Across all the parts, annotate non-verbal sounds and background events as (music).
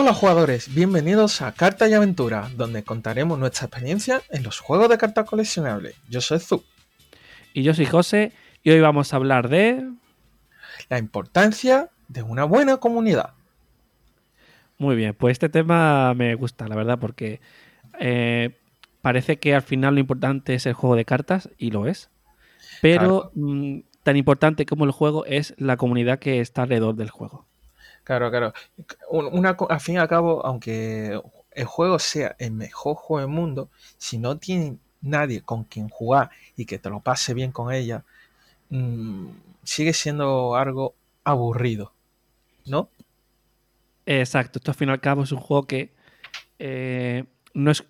Hola jugadores, bienvenidos a Carta y Aventura, donde contaremos nuestra experiencia en los juegos de cartas coleccionables. Yo soy Zu. Y yo soy José, y hoy vamos a hablar de... La importancia de una buena comunidad. Muy bien, pues este tema me gusta, la verdad, porque eh, parece que al final lo importante es el juego de cartas, y lo es. Pero mm, tan importante como el juego es la comunidad que está alrededor del juego. Claro, claro. Una, al fin y al cabo, aunque el juego sea el mejor juego del mundo, si no tiene nadie con quien jugar y que te lo pase bien con ella, mm, sigue siendo algo aburrido, ¿no? Exacto, esto al fin y al cabo es un juego que eh, no es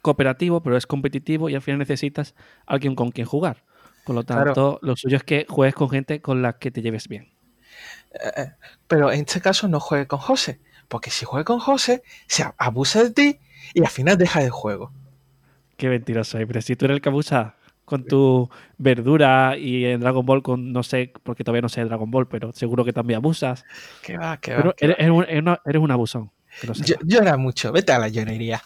cooperativo, pero es competitivo y al final necesitas alguien con quien jugar. Por lo tanto, lo suyo es que juegues con gente con la que te lleves bien. Eh, eh, pero en este caso no juegue con José, porque si juegue con José, se abusa de ti y al final deja el juego. Qué mentiroso, pero si tú eres el que abusa con tu verdura y en Dragon Ball con, no sé, porque todavía no sé Dragon Ball, pero seguro que también abusas. Que va, que va. Pero eres, Un, eres, un, abusón. llora mucho, vete a la llorería.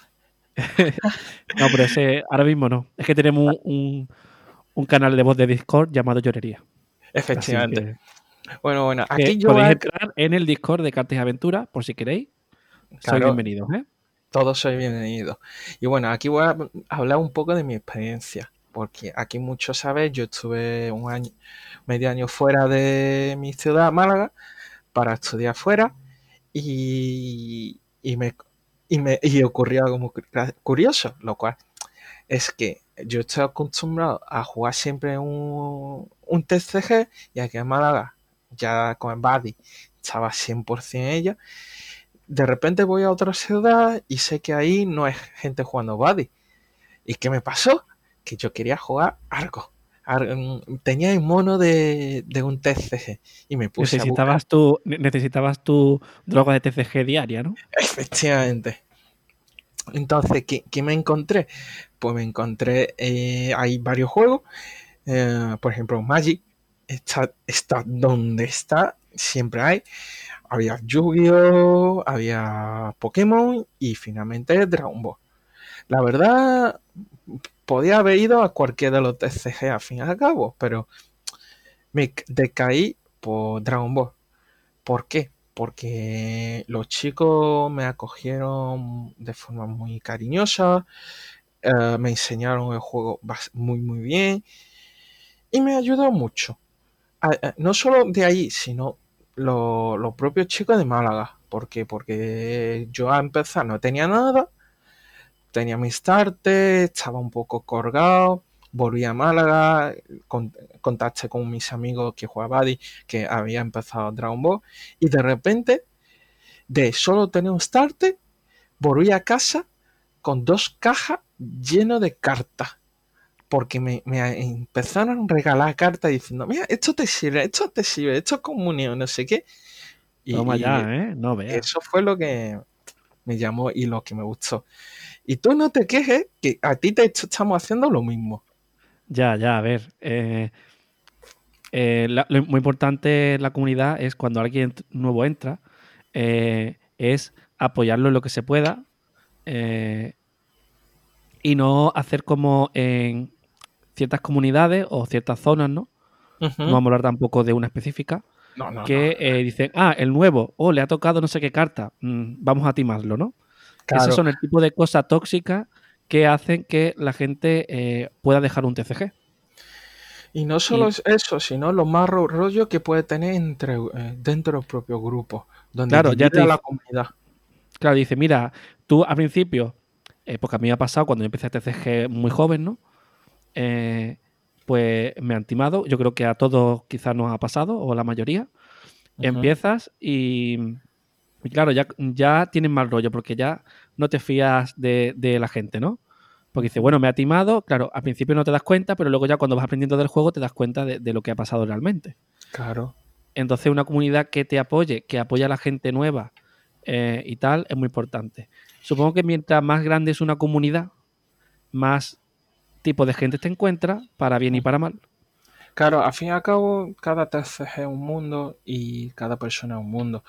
(laughs) no, pero ese, ahora mismo no. Es que tenemos un, un canal de voz de Discord llamado Llorería. Efectivamente. Bueno, bueno, aquí yo podéis entrar en el Discord de Cartas y Aventuras, por si queréis. Soy bienvenido, ¿eh? Todos soy bienvenidos. Y bueno, aquí voy a hablar un poco de mi experiencia, porque aquí muchos sabéis, yo estuve un año, medio año fuera de mi ciudad, Málaga, para estudiar fuera y, y me, y me y ocurrió algo muy curioso, lo cual es que yo estoy acostumbrado a jugar siempre un, un TCG y aquí en Málaga ya con el Buddy estaba 100% ella. De repente voy a otra ciudad y sé que ahí no hay gente jugando Buddy. ¿Y qué me pasó? Que yo quería jugar algo. Tenía el mono de, un TCG y me puse necesitabas tu Necesitabas tu droga de TCG diaria, ¿no? Efectivamente. Entonces, ¿qué, me encontré? Pues me encontré, eh, hay varios juegos, eh, por ejemplo, Magic, está, donde está, siempre hay. Había Yu-Gi-Oh!, había Pokémon y finalmente Dragon Ball. La verdad, podía haber ido a cualquiera de los TCG al fin y al cabo, pero me decaí por Dragon Ball. ¿Por qué? Porque los chicos me acogieron de forma muy cariñosa, eh, me enseñaron el juego muy muy bien y me ayudó mucho no solo de ahí, sino los propios chicos de Málaga. ¿Por qué? Porque yo a empezar no tenía nada, tenía mi starter, estaba un poco colgado, volví a Málaga, contacté con mis amigos que jugaban Buddy, que había empezado Dragon Ball, y de repente, de solo tener un starter, volví a casa con dos cajas llenas de cartas porque me, empezaron a regalar cartas diciendo, mira, esto te sirve, esto te sirve, esto es comunión, no sé qué. Y, Toma ya, ¿eh? No veas. Eso fue lo que me llamó y lo que me gustó. Y tú no te quejes que a ti te estamos haciendo lo mismo. Ya, ya, a ver. Eh, eh, lo muy importante en la comunidad es cuando alguien nuevo entra, eh, es apoyarlo en lo que se pueda y no hacer como en ciertas comunidades o ciertas zonas, ¿no? No vamos a hablar tampoco de una específica. que eh, dicen, ah, el nuevo, oh, le ha tocado no sé qué carta, mm, vamos a timarlo, ¿no? Esos son el tipo de cosas tóxicas que hacen que la gente eh, pueda dejar un TCG. Y no solo es eso, sino lo más rollo que puede tener entre, eh, dentro del propio grupo, donde claro, ya te la comunidad. Claro, dice, mira, tú al principio, porque a mí me ha pasado cuando yo empecé a TCG muy joven, ¿no? Eh, pues me han timado. Yo creo que a todos quizás nos ha pasado, o la mayoría. Empiezas y, claro, ya, ya tienes mal rollo porque ya no te fías de, la gente, ¿no? Porque dice, bueno, me ha timado, claro, al principio no te das cuenta, pero luego ya cuando vas aprendiendo del juego te das cuenta de, lo que ha pasado realmente. Claro. Entonces una comunidad que te apoye, que apoya a la gente nueva eh, y tal, es muy importante. Supongo que mientras más grande es una comunidad, más tipo de gente te encuentra, para bien y para mal. Claro, al fin y al cabo, cada TCG es un mundo y cada persona es un mundo.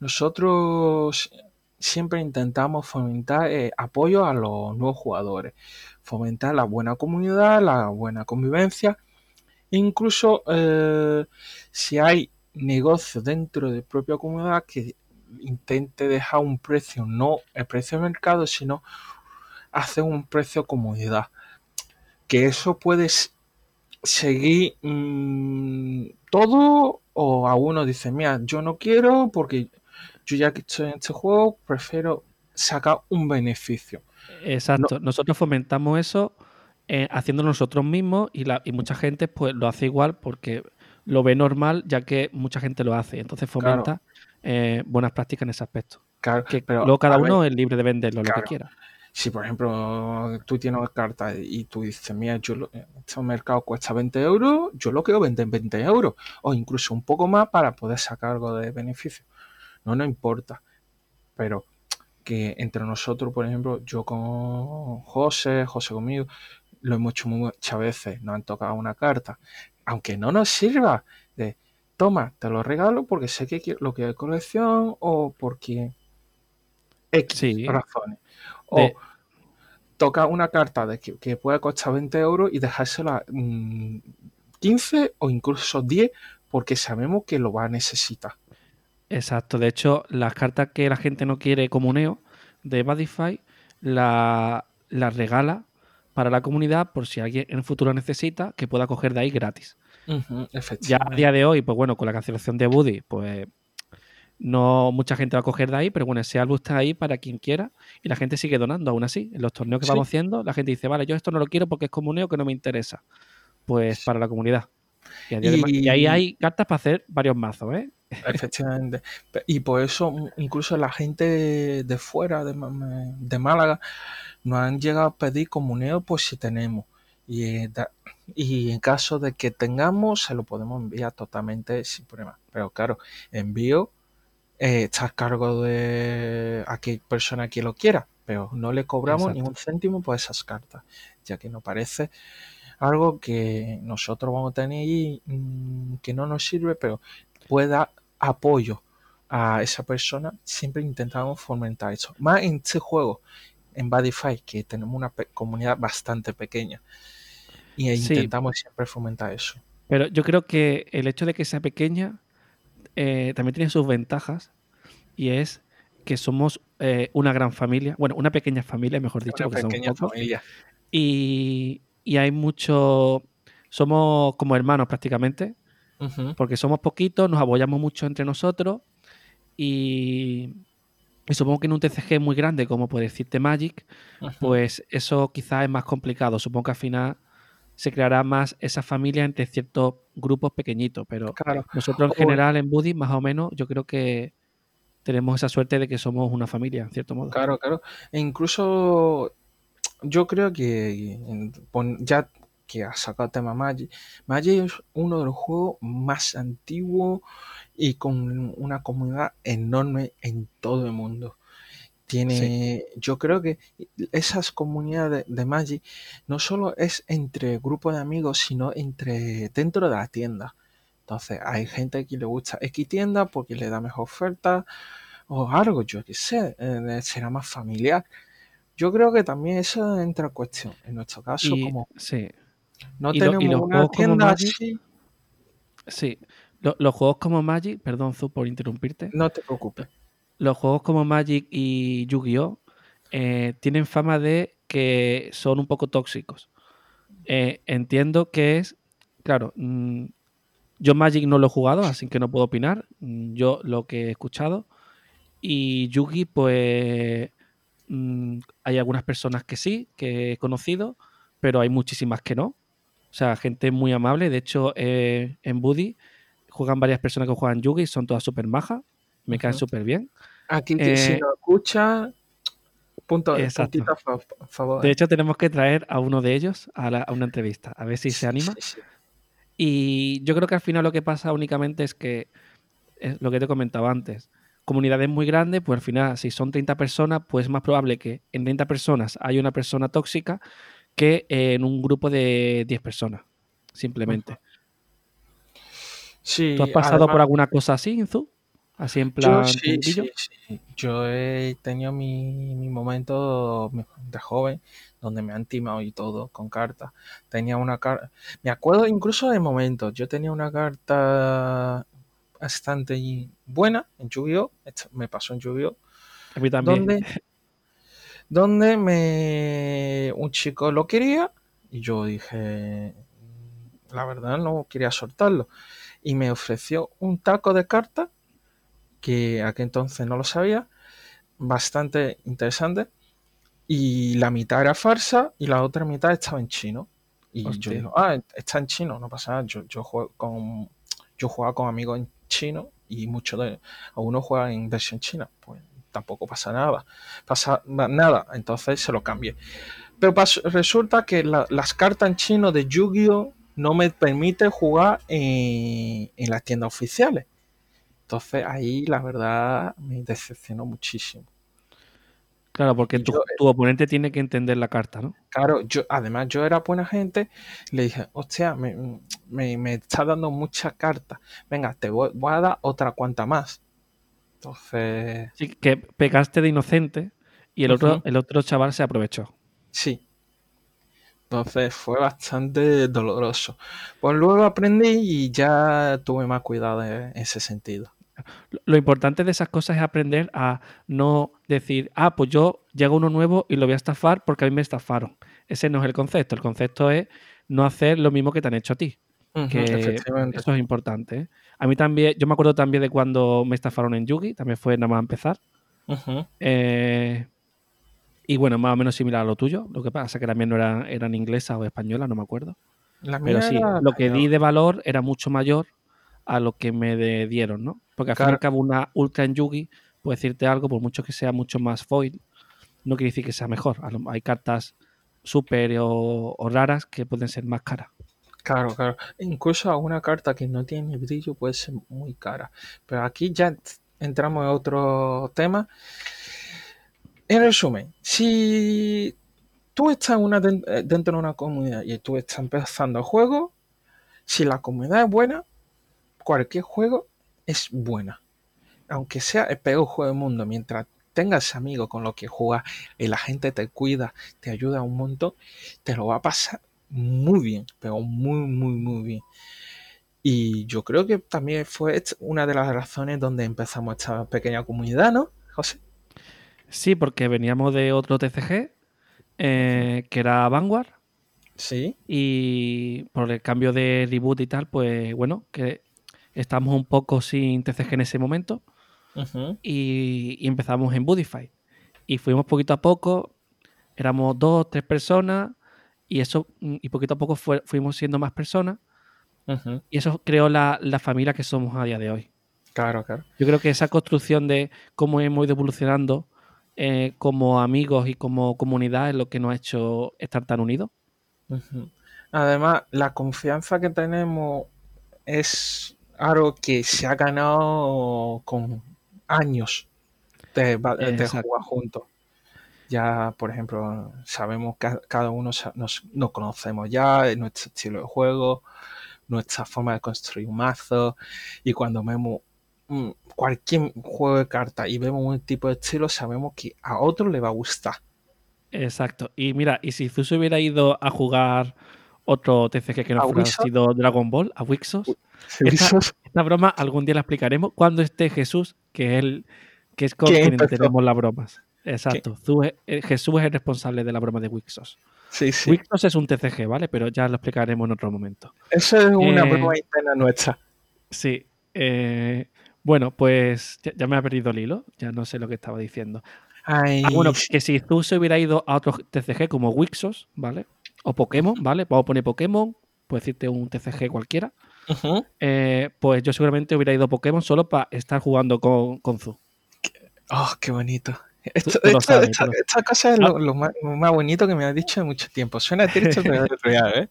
Nosotros siempre intentamos fomentar eh, apoyo a los nuevos jugadores, fomentar la buena comunidad, la buena convivencia, incluso eh, si hay negocios dentro de propia comunidad que intente dejar un precio, no el precio de mercado, sino hacer un precio comunidad. Que eso puede seguir mm, todo o a uno dice, mira, yo no quiero porque yo ya que estoy en este juego, prefiero sacar un beneficio. Exacto, nosotros fomentamos eso eh, haciendo nosotros mismos y, la, y mucha gente pues lo hace igual porque lo ve normal ya que mucha gente lo hace. Entonces fomenta eh, buenas prácticas en ese aspecto. Claro, que pero luego cada uno es libre de venderlo lo que quiera. Si, por ejemplo, tú tienes una carta y tú dices, mira, yo este mercado cuesta 20 euros, yo lo quiero vender en 20 euros o incluso un poco más para poder sacar algo de beneficio. No nos importa. Pero que entre nosotros, por ejemplo, yo con José, José conmigo, lo hemos hecho muchas veces, nos han tocado una carta, aunque no nos sirva de, toma, te lo regalo porque sé que lo que hay colección o porque X razones. O toca una carta de que, puede costar 20 euros y dejársela 15 mm, o incluso 10 porque sabemos que lo va a necesitar. Exacto. De hecho, las cartas que la gente no quiere comuneo de Badify la, regala para la comunidad por si alguien en el futuro necesita que pueda coger de ahí gratis. ya a día de hoy, pues bueno, con la cancelación de Buddy, pues no mucha gente va a coger de ahí, pero bueno, ese álbum está ahí para quien quiera y la gente sigue donando aún así. En los torneos que vamos haciendo, la gente dice, vale, yo esto no lo quiero porque es comuneo que no me interesa. Pues para la comunidad. Y, ahí hay cartas para hacer varios mazos, ¿eh? Efectivamente. Y por eso incluso la gente de fuera de, de Málaga nos han llegado a pedir comuneo pues si tenemos. Y, eh, y en caso de que tengamos, se lo podemos enviar totalmente sin problema. Pero claro, envío eh, está a cargo de aquella persona que lo quiera, pero no le cobramos ni un céntimo por esas cartas, ya que nos parece algo que nosotros vamos a tener ahí mm, que no nos sirve, pero puede dar apoyo a esa persona, siempre intentamos fomentar eso. Más en este juego, en Badify, que tenemos una comunidad bastante pequeña. Y intentamos siempre fomentar eso. Pero yo creo que el hecho de que sea pequeña eh, también tiene sus ventajas y es que somos eh, una gran familia, bueno, una pequeña familia, mejor dicho, una pequeña familia. Y, hay mucho, somos como hermanos prácticamente, porque somos poquitos, nos apoyamos mucho entre nosotros y, supongo que en un TCG muy grande como puede decirte Magic, pues eso quizás es más complicado. Supongo que al final se creará más esa familia entre ciertos grupos pequeñitos, pero nosotros en general en Buddy más o menos yo creo que tenemos esa suerte de que somos una familia, en cierto modo. Claro, claro. E incluso yo creo que ya que ha sacado el tema Magic, Magic es uno de los juegos más antiguos y con una comunidad enorme en todo el mundo. Tiene, yo creo que esas comunidades de, Magic no solo es entre grupos de amigos, sino entre dentro de la tienda. Entonces, hay gente que le gusta X tienda porque le da mejor oferta o algo, yo qué sé, eh, será más familiar. Yo creo que también eso entra en cuestión. En nuestro caso, como sí. no tenemos una tienda así. Sí, los juegos como Magic, perdón, Zu, por interrumpirte. No te preocupes los juegos como Magic y Yu-Gi-Oh! Eh, tienen fama de que son un poco tóxicos. Eh, entiendo que es, claro, mm, yo Magic no lo he jugado, así que no puedo opinar. Mm, yo lo que he escuchado. Y Yugi, pues mm, hay algunas personas que sí, que he conocido, pero hay muchísimas que no. O sea, gente muy amable. De hecho, eh, en Buddy juegan varias personas que juegan Yugi, son todas súper majas, me caen súper bien. Aquí si eh, lo escucha, punto, favor. De hecho, tenemos que traer a uno de ellos a, una entrevista, a ver si se anima. Y yo creo que al final lo que pasa únicamente es que, es lo que te comentaba antes, comunidades muy grandes, pues al final, si son 30 personas, pues es más probable que en 30 personas haya una persona tóxica que en un grupo de 10 personas, simplemente. Sí, ¿Tú has pasado por alguna cosa así, Inzu? Así en Yo plan sí, truquillo. sí, sí. Yo he tenido mi, mi momento de joven donde me han timado y todo con cartas. Tenía una carta. Me acuerdo incluso de momentos. Yo tenía una carta bastante buena en Yu-Gi-Oh! Esto Me pasó en Yu-Gi-Oh! A mí también. donde, donde me un chico lo quería y yo dije, la verdad no quería soltarlo. Y me ofreció un taco de cartas, que aquel entonces no lo sabía, bastante interesante. Y la mitad era farsa y la otra mitad estaba en chino. Y yo digo, ah, está en chino, no pasa nada. Yo, yo juego con yo jugaba con amigos en chino y muchos de algunos juegan en versión china. Pues tampoco pasa nada. Pasa na- nada. Entonces se lo cambié. Pero resulta que la- las cartas en chino de Yu-Gi-Oh! no me permite jugar en, en las tiendas oficiales. Entonces ahí la verdad me decepcionó muchísimo. Claro, porque Y tu, yo, tu oponente tiene que entender la carta, ¿no? Claro, yo, además yo era buena gente, le dije, hostia, me, me, me está dando muchas cartas, venga, te voy, voy a dar otra cuanta más. Entonces, Sí, que pegaste de inocente y el otro, el otro chaval se aprovechó. sí. Entonces fue bastante doloroso. Pues luego aprendí y ya tuve más cuidado en ese sentido. Lo- importante de esas cosas es aprender a no decir, ah, pues yo llego uno nuevo y lo voy a estafar porque a mí me estafaron. Ese no es el concepto. El concepto es no hacer lo mismo que te han hecho a ti. Que efectivamente. eso es importante. ¿eh? A mí también, yo me acuerdo también de cuando me estafaron en Yugi, también fue nada más empezar. Eh, y bueno, más o menos similar a lo tuyo. Lo que pasa que también no era, eran inglesa o española, no me acuerdo. La Pero sí, lo que di de valor era mucho mayor a lo que me dieron, ¿no? Porque al fin y al cabo una ultra en Yugi, puede decirte algo, por mucho que sea mucho más foil, no quiere decir que sea mejor. Hay cartas súper o, o raras que pueden ser más caras. Claro, claro. Incluso alguna carta que no tiene brillo puede ser muy cara. Pero aquí ya entramos en otro tema. En resumen, si tú estás una eh, dentro de una comunidad y tú estás empezando el juego, si la comunidad es buena, cualquier juego es buena. Aunque sea el peor juego del mundo, mientras tengas amigos con los que jugar y la gente te cuida, te ayuda un montón, te lo va a pasar muy bien, pero muy, muy, muy bien. Y yo creo que también fue una de las razones donde empezamos esta pequeña comunidad, ¿no, José? Sí, porque veníamos de otro TCG, eh, que era Vanguard, Sí. y por el cambio de reboot y tal, pues bueno, que estamos un poco sin TCG en ese momento. Y, y empezamos en Budify. Y fuimos poquito a poco, éramos dos, tres personas, y eso, mm, y poquito a poco fue- fuimos siendo más personas, y eso creó la, la familia que somos a día de hoy. Claro, claro. Yo creo que esa construcción de cómo hemos ido evolucionando eh, como amigos y como comunidad es lo que nos ha hecho estar tan unidos. Además, la confianza que tenemos es algo que se ha ganado con años de, jugar juntos. Ya, por ejemplo, sabemos que cada uno nos, nos conocemos ya, nuestro estilo de juego, nuestra forma de construir un mazo, y cuando vemos mm, cualquier juego de cartas y vemos un tipo de estilo, sabemos que a otro le va a gustar. Exacto. Y mira, y si se hubiera ido a jugar otro TCG que no ¿A fuera sido Dragon Ball, a Wixos, Esta- broma algún día la explicaremos cuando esté Jesús, que es, el, que es con ¿Quién quien tenemos las bromas. Exacto. Es- eh, Jesús es el responsable de la broma de Wixos. Sí, sí. Wixos es un TCG, ¿vale? Pero ya lo explicaremos en otro momento. Eso es una Eh, broma interna nuestra. Sí. eh, bueno, pues ya, ya me ha perdido el hilo. Ya no sé lo que estaba diciendo. Ay, Ah, bueno, que si tú se hubiera ido a otro TCG como Wixos, ¿vale? O Pokémon, ¿vale? Vamos a poner Pokémon, puedo decirte un TCG cualquiera. eh, pues yo seguramente hubiera ido a Pokémon solo para estar jugando con, con Zu. Oh, qué bonito. Esto, esto- sabes, lo- esta cosa es lo, lo más, lo más bonito que me has dicho en mucho tiempo. Suena triste, (laughs) pero es real, ¿eh?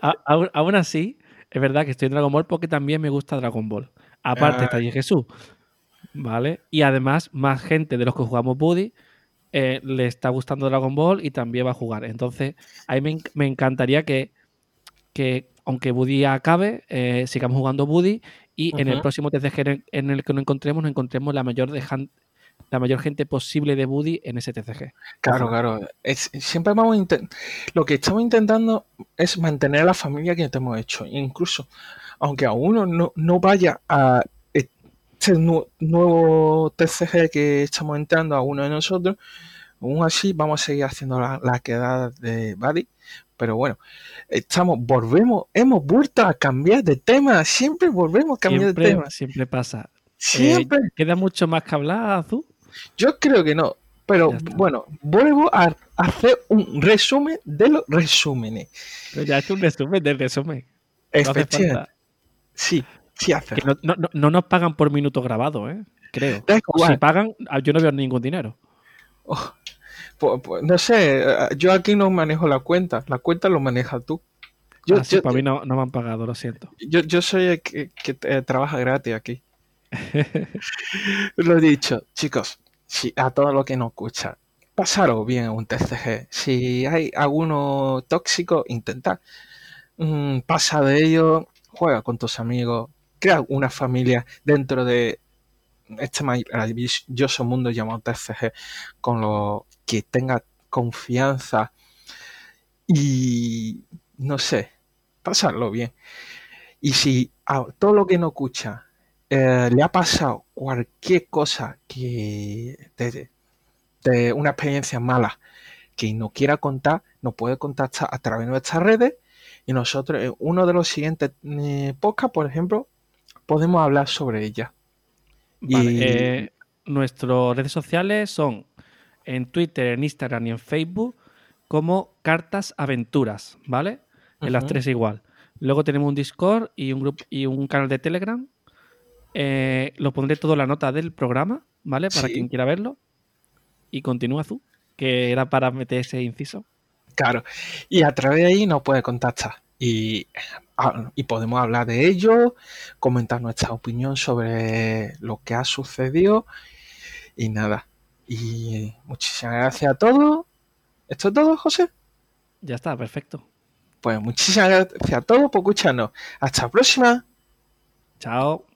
A- aún, aún así, es verdad que estoy en Dragon Ball porque también me gusta Dragon Ball. Aparte Ah. está allí Jesús, ¿vale? Y además, más gente de los que jugamos Buddy eh, le está gustando Dragon Ball y también va a jugar. Entonces, a mí me, me encantaría que, que, aunque Buddy acabe, eh, sigamos jugando Buddy y en el próximo TCG en el que nos encontremos, nos encontremos la mayor, de la mayor gente posible de Buddy en ese TCG. Claro, claro. siempre vamos lo que estamos intentando es mantener a la familia que te hemos hecho. Incluso, aunque a uno no, no vaya a este nuevo TCG que estamos entrando a uno de nosotros, aún así vamos a seguir haciendo la, la quedada de Buddy pero bueno, estamos, volvemos, hemos vuelto a cambiar de tema, siempre volvemos a cambiar de tema. Siempre pasa. Siempre. Eh, ¿Queda mucho más que hablar, Azul? Yo creo que no, pero bueno, vuelvo a hacer un resumen de los resúmenes. Pero ya es un resumen del resumen. Efectivamente. sí, sí hace. no, nos pagan por minuto grabado, ¿eh? Creo. si pagan, yo no veo ningún dinero. Oh, pues, pues, no sé, eh, yo aquí no manejo la cuenta, la cuenta lo manejas tú. Yo, ah, para mí no, me han pagado, lo siento. Yo, soy el que, eh, trabaja gratis aquí. (laughs) lo he dicho, chicos, si a todo lo que nos escucha, pasaros bien un TCG. Si hay alguno tóxico, intenta mm, pasa de ello, juega con tus amigos, crea una familia dentro de este maravilloso mundo llamado TCG con lo que tenga confianza y no sé, pasarlo bien. Y si a todo lo que no escucha eh, le ha pasado cualquier cosa que de, una experiencia mala que no quiera contar, nos puede contactar a través de nuestras redes y nosotros en uno de los siguientes eh, podcasts, por ejemplo, podemos hablar sobre ella. Eh, nuestras redes sociales son en Twitter, en Instagram y en Facebook como Cartas Aventuras, ¿vale? En las tres igual. Luego tenemos un Discord y un grupo y un canal de Telegram. Eh, lo pondré todo en la nota del programa, ¿vale? Para quien quiera verlo. Y continúa tú, que era para meter ese inciso. Claro. Y a través de ahí nos puede contactar. Y y podemos hablar de ello, comentar nuestra opinión sobre lo que ha sucedido y nada. Y muchísimas gracias a todos. ¿Esto es todo, José? Ya está, perfecto. Pues muchísimas gracias a todos por escucharnos. Hasta la próxima. Chao.